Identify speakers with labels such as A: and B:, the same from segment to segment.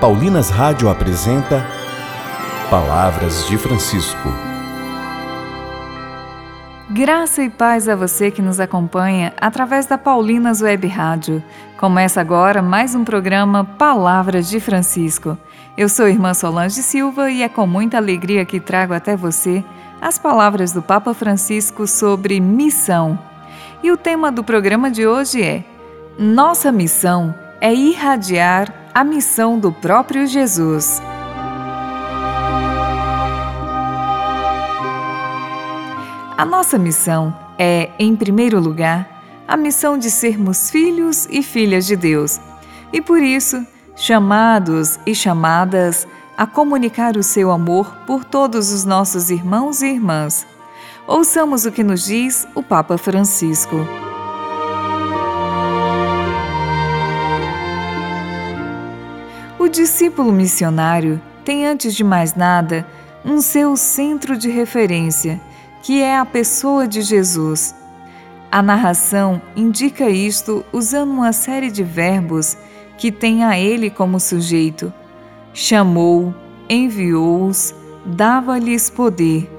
A: Paulinas Rádio apresenta Palavras de Francisco.
B: Graça e paz a você que nos acompanha através da Paulinas Web Rádio. Começa agora mais um programa Palavras de Francisco. Eu sou irmã Solange Silva e é com muita alegria que trago até você as palavras do Papa Francisco sobre missão. E o tema do programa de hoje é Nossa missão é irradiar a missão do próprio Jesus. A nossa missão é, em primeiro lugar, a missão de sermos filhos e filhas de Deus, e por isso, chamados e chamadas a comunicar o seu amor por todos os nossos irmãos e irmãs. Ouçamos o que nos diz o Papa Francisco. O discípulo missionário tem, antes de mais nada, um seu centro de referência, que é a pessoa de Jesus. A narração indica isto usando uma série de verbos que têm a ele como sujeito. Chamou, enviou-os, dava-lhes poder,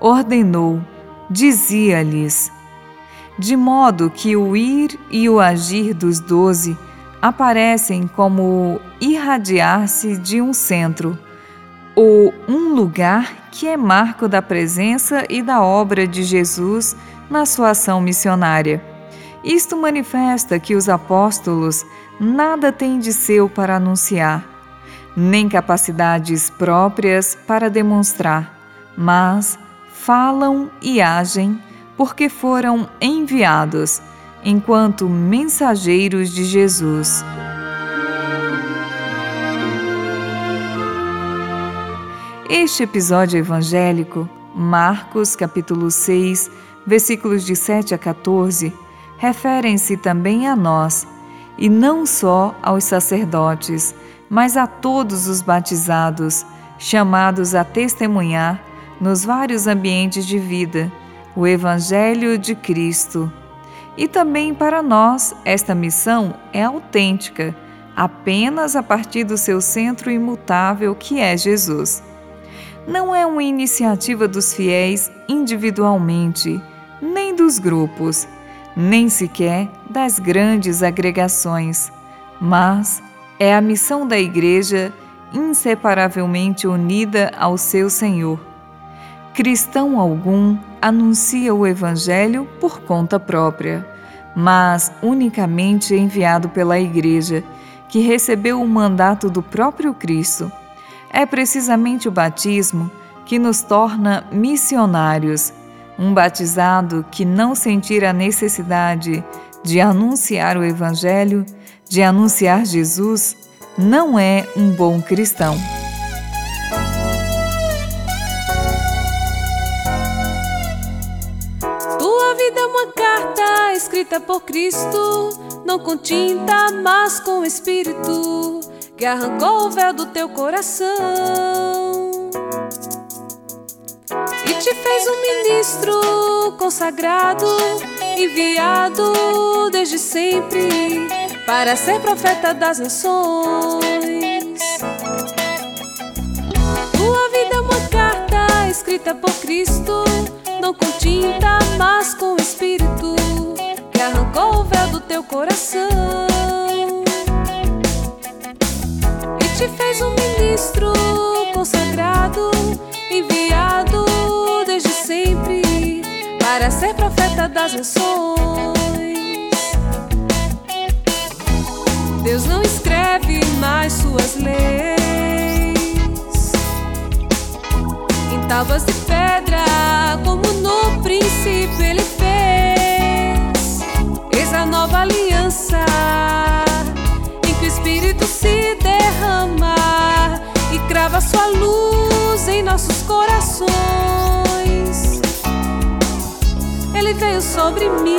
B: ordenou, dizia-lhes. De modo que o ir e o agir dos doze aparecem como irradiar-se de um centro, ou um lugar que é marco da presença e da obra de Jesus na sua ação missionária. Isto manifesta que os apóstolos nada têm de seu para anunciar, nem capacidades próprias para demonstrar, mas falam e agem porque foram enviados enquanto mensageiros de Jesus. Este episódio evangélico, Marcos capítulo 6, versículos de 7 a 14, referem-se também a nós, e não só aos sacerdotes, mas a todos os batizados, chamados a testemunhar nos vários ambientes de vida o Evangelho de Cristo e também para nós, esta missão é autêntica, apenas a partir do seu centro imutável que é Jesus. Não é uma iniciativa dos fiéis individualmente, nem dos grupos, nem sequer das grandes agregações, mas é a missão da Igreja inseparavelmente unida ao seu Senhor. Cristão algum anuncia o Evangelho por conta própria, mas unicamente enviado pela Igreja, que recebeu o mandato do próprio Cristo. É precisamente o batismo que nos torna missionários. Um batizado que não sentir a necessidade de anunciar o Evangelho, de anunciar Jesus, não é um bom cristão.
C: Escrita por Cristo, não com tinta, mas com Espírito, que arrancou o véu do teu coração e te fez um ministro consagrado, enviado desde sempre para ser profeta das nações. Tua vida é uma carta escrita por Cristo, não com tinta, mas com Espírito arrancou o véu do teu coração e te fez um ministro consagrado, enviado desde sempre para ser profeta das nações. Deus não escreve mais suas leis tábuas de pedra, como no princípio ele nova aliança em que o Espírito se derrama e crava sua luz em nossos corações. Ele veio sobre mim,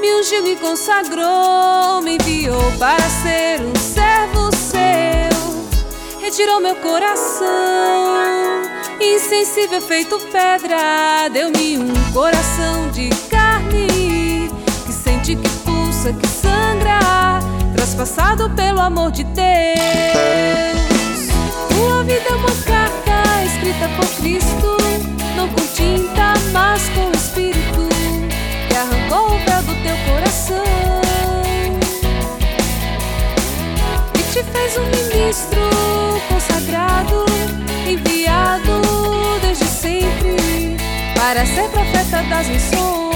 C: me ungiu, me consagrou, me enviou para ser um. Retirou meu coração, insensível feito pedra, deu-me um coração de carne que sangra, traspassado pelo amor de Deus. Consagrado, enviado desde sempre para ser profeta das missões.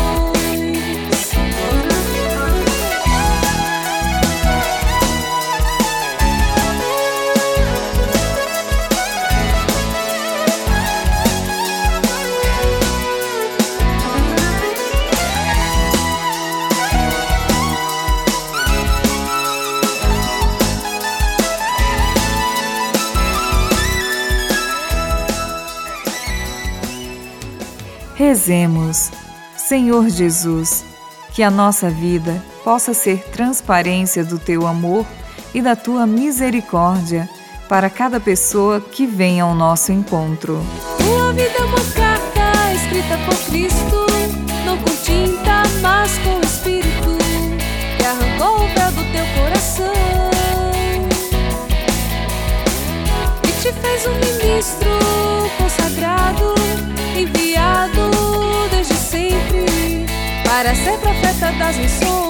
B: Rezemos, Senhor Jesus, que a nossa vida possa ser transparência do teu amor e da tua misericórdia para cada pessoa que venha ao nosso encontro.
C: Tua vida é uma carta escrita por Cristo, não com tinta, mas com o Espírito que arrancou o véu do teu coração das missões.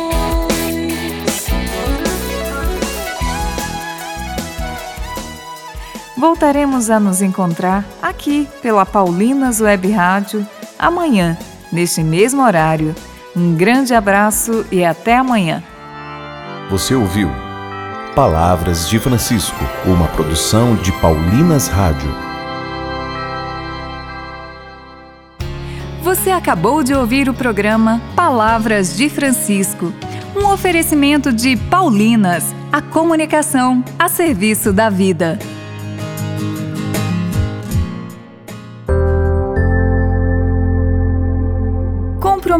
B: Voltaremos a nos encontrar aqui pela Paulinas Web Rádio amanhã, neste mesmo horário. Um grande abraço e até amanhã.
A: Você ouviu Palavras de Francisco, uma produção de Paulinas Rádio.
B: Você acabou de ouvir o programa Palavras de Francisco, um oferecimento de Paulinas, a comunicação a serviço da vida.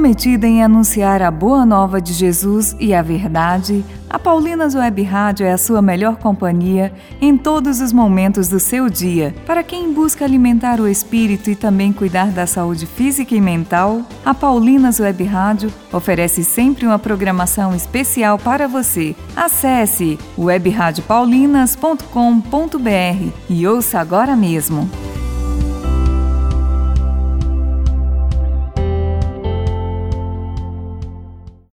B: Comprometida em anunciar a boa nova de Jesus e a verdade, a Paulinas Web Rádio é a sua melhor companhia em todos os momentos do seu dia. Para quem busca alimentar o espírito e também cuidar da saúde física e mental, a Paulinas Web Rádio oferece sempre uma programação especial para você. Acesse webradiopaulinas.com.br e ouça agora mesmo.